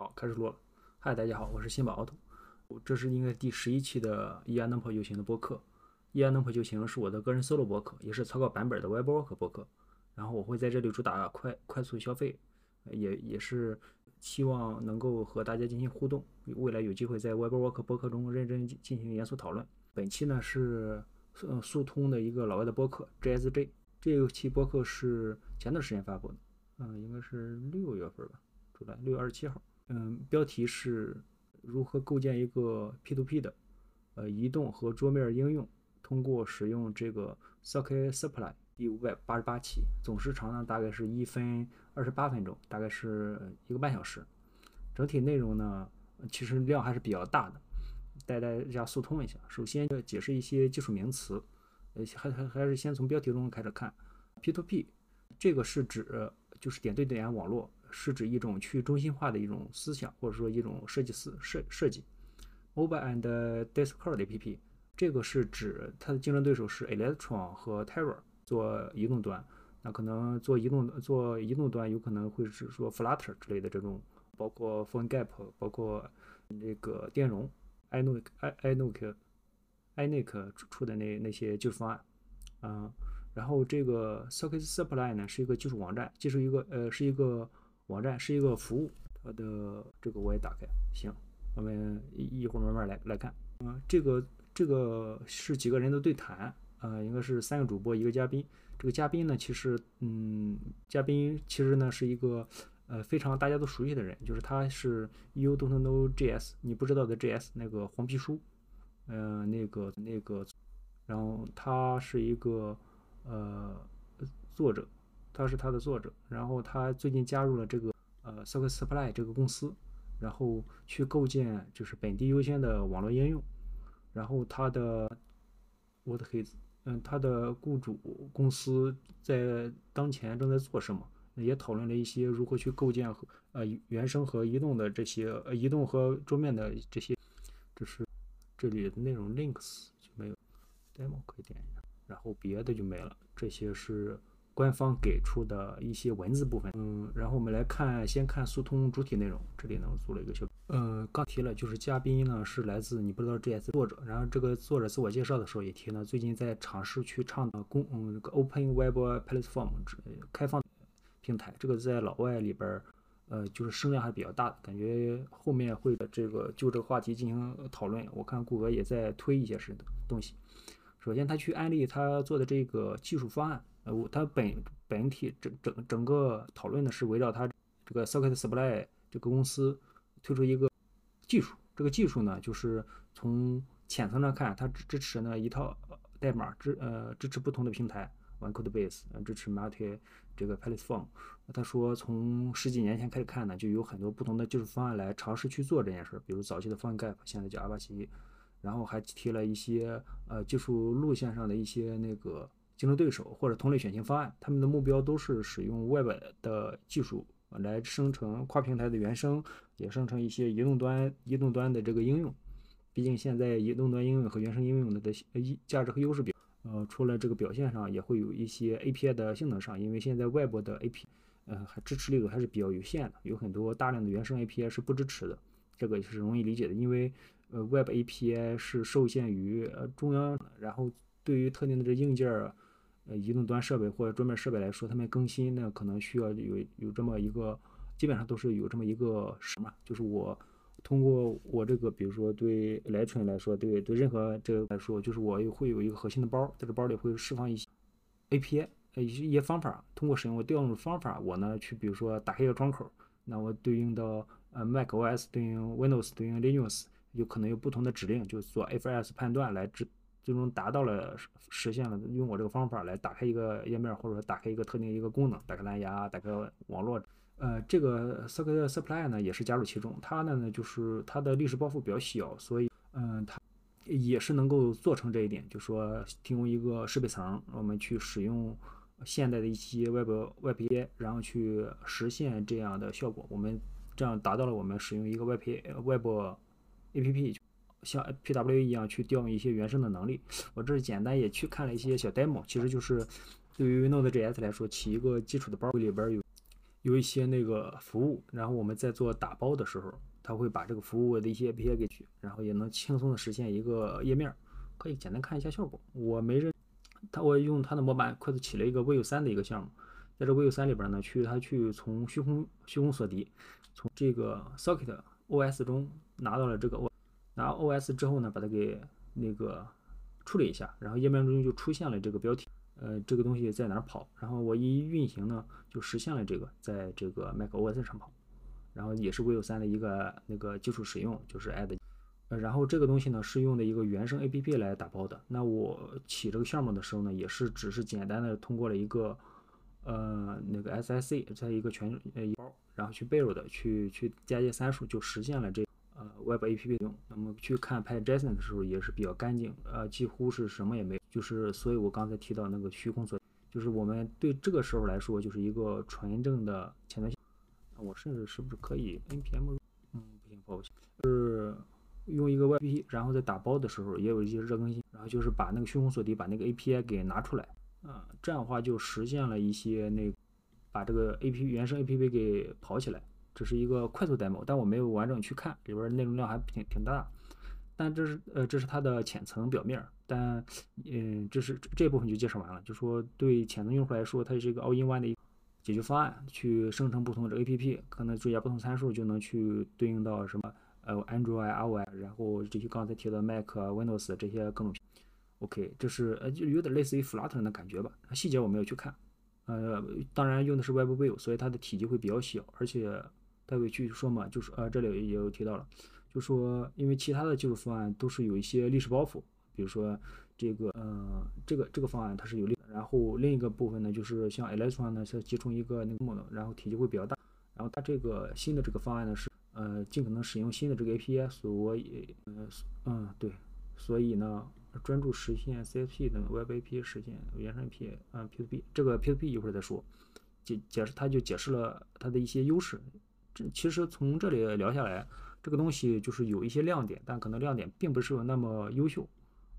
好，开始录了。嗨，大家好，我是新宝奥特。这是应该第十一期的 ER 能破就行的播客。ER 能破就行是我的个人 solo 播客，也是草稿版本的 Webwork 播客。然后我会在这里主打快快速消费，也也是希望能够和大家进行互动。未来有机会在 Webwork 播客中认真进行严肃讨论。本期呢是呃速通的一个老外的播客 JSJ。这一期播客是前段时间发布的，嗯，应该是六月份吧，出来六月二十七号。嗯，标题是如何构建一个 P2P 的呃移动和桌面应用，通过使用这个 Socket Supply 第五百八十八期，总时长呢大概是一分二十八分钟，大概是一个半小时。整体内容呢其实量还是比较大的，带大家速通一下。首先要解释一些技术名词。呃，还还还是先从标题中开始看，P2P，这个是指就是点对点网络，是指一种去中心化的一种思想，或者说一种设计思设设计。Mobile and Desktop APP，这个是指它的竞争对手是 Electron 和 Terra 做移动端，那可能做移动做移动端有可能会是说 Flutter 之类的这种，包括 PhoneGap，包括这个电容，iNote iNote。iNic 出的那那些技术方案，嗯，然后这个 Socket Supply 呢是一个技术网站，就是一个呃是一个网站，是一个服务。它的这个我也打开，行，我们一一会儿慢慢来来看。嗯，这个这个是几个人的对谈，呃，应该是三个主播一个嘉宾。这个嘉宾呢，其实嗯，嘉宾其实呢是一个呃非常大家都熟悉的人，就是他是 You Don't Know JS，你不知道的 JS 那个黄皮书。嗯，那个那个，然后他是一个呃作者，他是他的作者，然后他最近加入了这个呃 Socket Supply 这个公司，然后去构建就是本地优先的网络应用，然后他的 What His 嗯，他的雇主公司在当前正在做什么，也讨论了一些如何去构建和呃原生和移动的这些呃移动和桌面的这些，这是。这里的内容 links 就没有，demo 可以点一下，然后别的就没了。这些是官方给出的一些文字部分。嗯，然后我们来看，先看速通主体内容。这里呢，我做了一个小，嗯，刚提了，就是嘉宾呢是来自你不知道 JS 作者。然后这个作者自我介绍的时候也提了，最近在尝试去倡导公，嗯，这个 Open Web Platform 开放平台。这个在老外里边。呃，就是声量还是比较大的，感觉后面会的这个就这个话题进行讨论。我看谷歌也在推一些是东西。首先，他去安利他做的这个技术方案。呃，他本本体整整整个讨论的是围绕他这个 Socket Supply 这个公司推出一个技术。这个技术呢，就是从浅层上看，它支支持呢一套代码支呃支持不同的平台。One Code Base，支持 Multi 这个 Platform。他说，从十几年前开始看呢，就有很多不同的技术方案来尝试去做这件事，比如早期的 Fun Gap，现在叫阿帕奇，然后还提了一些呃技术路线上的一些那个竞争对手或者同类选型方案。他们的目标都是使用 Web 的技术来生成跨平台的原生，也生成一些移动端移动端的这个应用。毕竟现在移动端应用和原生应用的的价值和优势比。呃，除了这个表现上，也会有一些 API 的性能上，因为现在外部的 API，呃，还支持力度还是比较有限的，有很多大量的原生 API 是不支持的，这个也是容易理解的，因为呃，Web API 是受限于呃中央，然后对于特定的这硬件，移动端设备或者桌面设备来说，他们更新呢，可能需要有有这么一个，基本上都是有这么一个什么，就是我。通过我这个，比如说对来春来说，对对任何这个来说，就是我会有一个核心的包，在这包里会释放一些 API，呃一些方法。通过使用我调用的方法，我呢去比如说打开一个窗口，那我对应到呃 macOS 对应 Windows 对应 Linux，有可能有不同的指令，就做 FS 判断来最最终达到了实现了用我这个方法来打开一个页面，或者说打开一个特定一个功能，打开蓝牙，打开网络。呃，这个 Socket Supply 呢也是加入其中，它呢呢就是它的历史包袱比较小，所以嗯，它也是能够做成这一点，就说提供一个设备层，我们去使用现代的一些 Web Web A，然后去实现这样的效果。我们这样达到了我们使用一个 Web Web APP，像 PW 一样去调用一些原生的能力。我这简单也去看了一些小 demo，其实就是对于 Node.js 来说，起一个基础的包里边有。有一些那个服务，然后我们在做打包的时候，它会把这个服务的一些 API 给取，然后也能轻松的实现一个页面，可以简单看一下效果。我没认，他我用它的模板快速起了一个 Vue 三的一个项目，在这 Vue 三里边呢，去它去从虚空虚空锁敌，从这个 Socket OS 中拿到了这个 O，拿 OS 之后呢，把它给那个处理一下，然后页面中就出现了这个标题。呃，这个东西在哪儿跑？然后我一运行呢，就实现了这个，在这个 macOS 上跑，然后也是 Vue 三的一个那个基础使用，就是 add。然后这个东西呢是用的一个原生 APP 来打包的。那我起这个项目的时候呢，也是只是简单的通过了一个呃那个 SIC 在一个全呃包，然后去 build 的去去加一些参数，就实现了这呃 Web APP 用。那么去看拍 JSON 的时候也是比较干净，呃，几乎是什么也没有。就是，所以我刚才提到那个虚空锁，就是我们对这个时候来说，就是一个纯正的前端。我甚至是不是可以 npm？嗯，不行，抱歉，是用一个 Web APP，然后在打包的时候也有一些热更新，然后就是把那个虚空锁敌把那个 API 给拿出来，啊，这样的话就实现了一些那把这个 APP 原生 APP 给跑起来。这是一个快速 demo，但我没有完整去看，里边内容量还挺挺大。但这是呃，这是它的浅层表面，但嗯，这是这部分就介绍完了。就说对浅层用户来说，它是一个 all-in-one 的一解决方案，去生成不同的 APP，可能追加不同参数就能去对应到什么呃 Android、iOS，然后这些刚才提到 Mac、Windows 这些各种。OK，这是呃就有点类似于 Flutter 的感觉吧。细节我没有去看，呃，当然用的是 WebView，所以它的体积会比较小，而且待会去说嘛，就是呃这里也有提到了。就说，因为其他的技术方案都是有一些历史包袱，比如说这个，呃，这个这个方案它是有历，然后另一个部分呢，就是像 Electron 呢是集成一个那个 model，然后体积会比较大，然后它这个新的这个方案呢是，呃，尽可能使用新的这个 API，所以，呃，嗯，对，所以呢，专注实现 CSP 等 Web API 实现原生 API，嗯，P2P，这个 P2P 一会儿再说，解解释，他就解释了它的一些优势，这其实从这里聊下来。这个东西就是有一些亮点，但可能亮点并不是那么优秀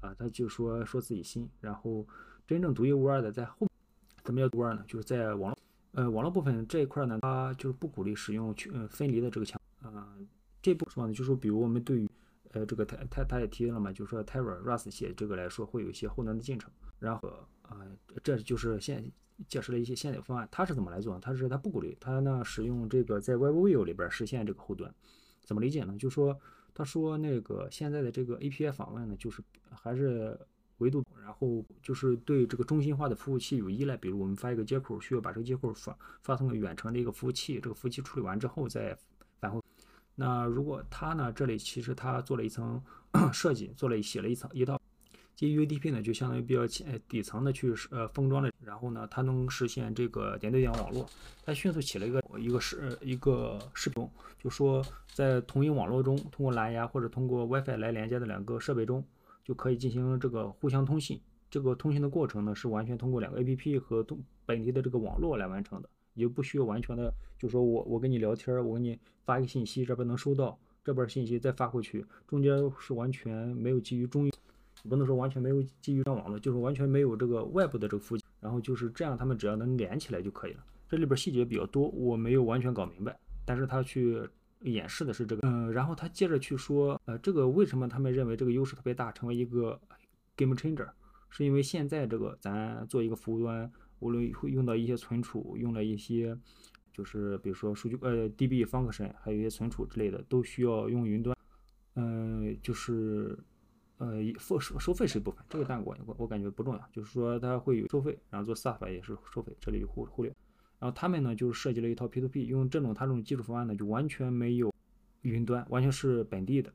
啊。他就说说自己新，然后真正独一无二的在后，怎么叫独二呢？就是在网络呃网络部分这一块呢，它就是不鼓励使用去呃分离的这个墙啊。这部分呢，就是说比如我们对于呃这个他他他也提了嘛，就是说 Terra Rust 写这个来说会有一些后端的进程，然后啊这就是现解释了一些现有方案，它是怎么来做？它是它不鼓励它呢使用这个在 WebView 里边实现这个后端。怎么理解呢？就说他说那个现在的这个 API 访问呢，就是还是维度，然后就是对这个中心化的服务器有依赖。比如我们发一个接口，需要把这个接口发发送给远程的一个服务器，这个服务器处理完之后再返回。那如果他呢，这里其实他做了一层 设计，做了写了一层一套。基于 UDP 呢，就相当于比较浅底层的去呃封装的，然后呢，它能实现这个点对点网络。它迅速起了一个一个视一个视频，就说在同一网络中，通过蓝牙或者通过 WiFi 来连接的两个设备中，就可以进行这个互相通信。这个通信的过程呢，是完全通过两个 APP 和通本地的这个网络来完成的，也就不需要完全的，就说我我跟你聊天，我给你发一个信息，这边能收到，这边信息再发回去，中间是完全没有基于中。不能说完全没有基于上网络，就是完全没有这个外部的这个服务，然后就是这样，他们只要能连起来就可以了。这里边细节比较多，我没有完全搞明白，但是他去演示的是这个，嗯，然后他接着去说，呃，这个为什么他们认为这个优势特别大，成为一个 game changer，是因为现在这个咱做一个服务端，无论会用到一些存储，用了一些就是比如说数据呃 DB function，还有一些存储之类的，都需要用云端，嗯，就是。呃，付收收费是一部分，这个但我我我感觉不重要，就是说它会有收费，然后做 SaaS 也是收费，这里就忽忽略。然后他们呢，就是设计了一套 P2P，用这种他这种技术方案呢，就完全没有云端，完全是本地的，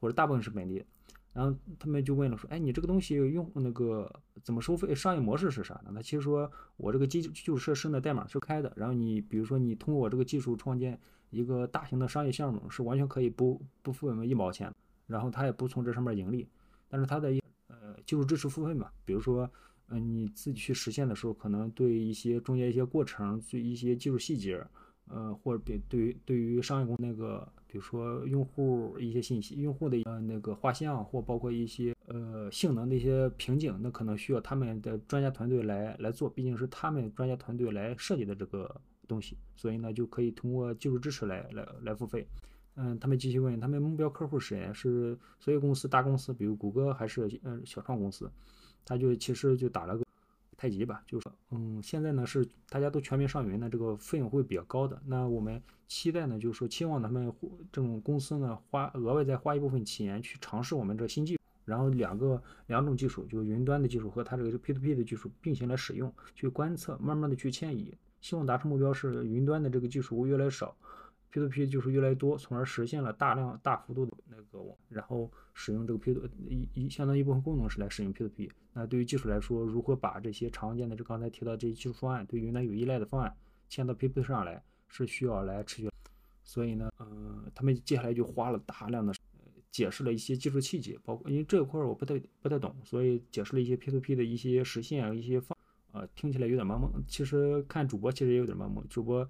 或者大部分是本地的。然后他们就问了说，哎，你这个东西用那个怎么收费？商业模式是啥呢？他其实说我这个基基础设施的代码是开的，然后你比如说你通过我这个技术创建一个大型的商业项目，是完全可以不不付我们一毛钱。然后他也不从这上面盈利，但是他的呃技术支持付费嘛，比如说，嗯，你自己去实现的时候，可能对一些中间一些过程，对一些技术细节，呃，或者比对于对于商业公那个，比如说用户一些信息，用户的呃那个画像，或包括一些呃性能的一些瓶颈，那可能需要他们的专家团队来来做，毕竟是他们专家团队来设计的这个。东西，所以呢就可以通过技术支持来来来付费。嗯，他们继续问，他们目标客户是谁？是所有公司、大公司，比如谷歌还是嗯小创公司？他就其实就打了个太极吧，就说嗯，现在呢是大家都全面上云呢，这个费用会比较高的。那我们期待呢，就是说期望他们这种公司呢花额外再花一部分钱去尝试我们这新技术，然后两个两种技术，就是云端的技术和它这个 P2P 的技术并行来使用，去观测，慢慢的去迁移，希望达成目标是云端的这个技术越来越少。P2P 就是越来越多，从而实现了大量大幅度的那个，然后使用这个 P2 一一相当一部分功能是来使用 P2P。那对于技术来说，如何把这些常见的这刚才提到这些技术方案，对云端有依赖的方案迁到 P2P 上来，是需要来持续。所以呢，呃，他们接下来就花了大量的解释了一些技术细节，包括因为这块我不太不太懂，所以解释了一些 P2P 的一些实现一些方，呃，听起来有点懵懵。其实看主播其实也有点懵懵，主播。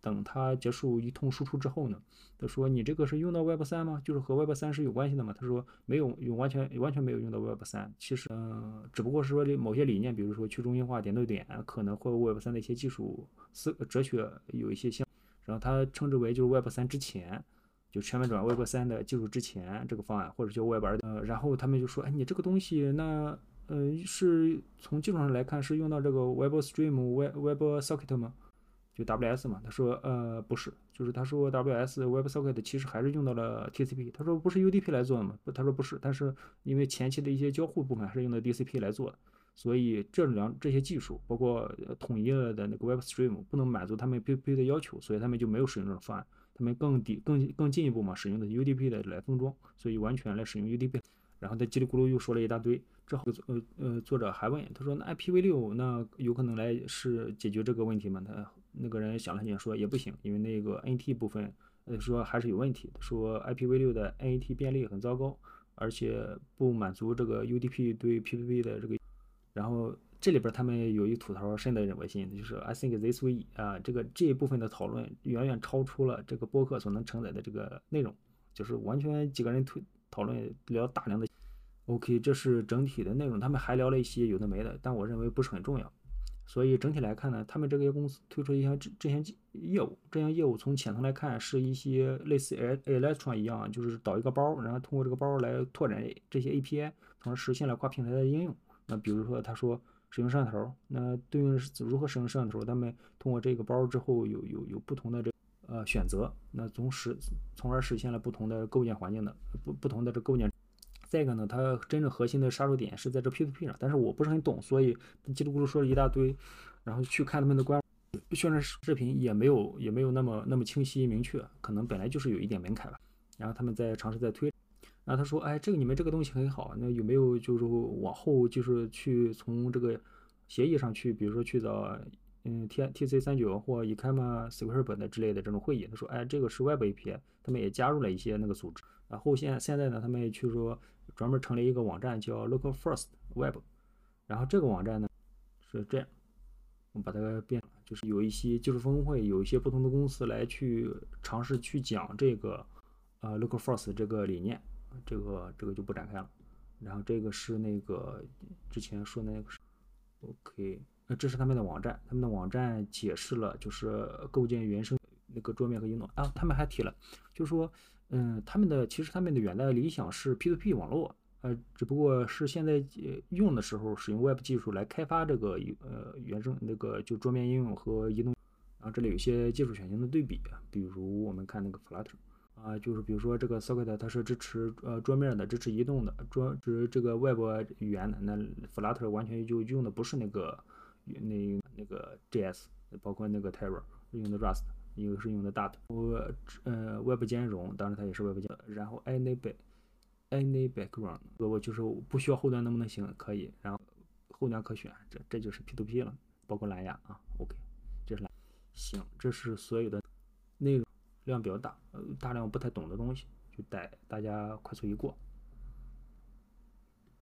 等他结束一通输出之后呢，他说：“你这个是用到 Web 三吗？就是和 Web 三是有关系的吗？”他说：“没有，用完全完全没有用到 Web 三。其实，嗯，只不过是说这某些理念，比如说去中心化、点对点，可能和 Web 三的一些技术思哲学有一些像。然后他称之为就是 Web 三之前，就全面转 Web 三的技术之前这个方案，或者叫 Web 二。呃，然后他们就说：哎，你这个东西，那呃，是从技术上来看是用到这个 Web Stream、Web Web Socket 吗？”就 WS 嘛，他说呃不是，就是他说 WS WebSocket 其实还是用到了 TCP，他说不是 UDP 来做的嘛？他说不是，但是因为前期的一些交互部分还是用的 DCP 来做的，所以这两这些技术包括统一了的那个 WebStream 不能满足他们 PPP 的要求，所以他们就没有使用这种方案，他们更底更更进一步嘛，使用的 UDP 的来封装，所以完全来使用 UDP。然后他叽里咕噜又说了一大堆，之后呃呃作者还问他说那 IPv6 那有可能来是解决这个问题吗？他。那个人想了想说也不行，因为那个 NAT 部分，呃说还是有问题，说 IPv6 的 NAT 便利很糟糕，而且不满足这个 UDP 对 PPP 的这个。然后这里边他们有一吐槽深的人微信，就是 I think this way 啊，这个这一部分的讨论远远超出了这个播客所能承载的这个内容，就是完全几个人推讨论聊大量的。OK，这是整体的内容，他们还聊了一些有的没的，但我认为不是很重要。所以整体来看呢，他们这个公司推出一项这这项业务，这项业务从浅层来看是一些类似 Electron 一样，就是导一个包，然后通过这个包来拓展这些 API，从而实现了跨平台的应用。那比如说他说使用摄像头，那对应是如何使用摄像头，他们通过这个包之后有有有不同的这呃选择，那从实从而实现了不同的构建环境的不不同的这构建。再一个呢，它真正核心的杀手点是在这 P2P 上，但是我不是很懂，所以叽里咕噜说了一大堆，然后去看他们的官宣传视频也没有也没有那么那么清晰明确，可能本来就是有一点门槛吧。然后他们在尝试在推，然后他说，哎，这个你们这个东西很好，那有没有就是往后就是去从这个协议上去，比如说去找嗯 T T C 三九或 Ecama Script 的之类的这种会议？他说，哎，这个是 Web API，他们也加入了一些那个组织。然后现现在呢，他们也去说。专门成立一个网站叫 Local First Web，然后这个网站呢是这样，我把它变了，就是有一些技术峰会，有一些不同的公司来去尝试去讲这个呃 Local First 这个理念，这个这个就不展开了。然后这个是那个之前说的那个是 OK，那这是他们的网站，他们的网站解释了就是构建原生那个桌面和应用啊，他们还提了，就是说。嗯，他们的其实他们的远大的理想是 P2P 网络，呃，只不过是现在用的时候使用 Web 技术来开发这个呃原生那个就桌面应用和移动，然后这里有些技术选型的对比，比如我们看那个 Flutter，啊，就是比如说这个 Socket 它是支持呃桌面的，支持移动的，桌支持这个 Web 语言的，那 Flutter 完全就用的不是那个那那个 JS，包括那个 Terra 用的 Rust。一个是用的 Dart，我呃 Web 兼容，当然它也是 Web 兼容。然后 Any back Any background，我就是不需要后端能不能行？可以。然后后端可选，这这就是 P2P 了，包括蓝牙啊。OK，这是蓝。行，这是所有的内容量比较大，呃，大量不太懂的东西，就带大家快速一过。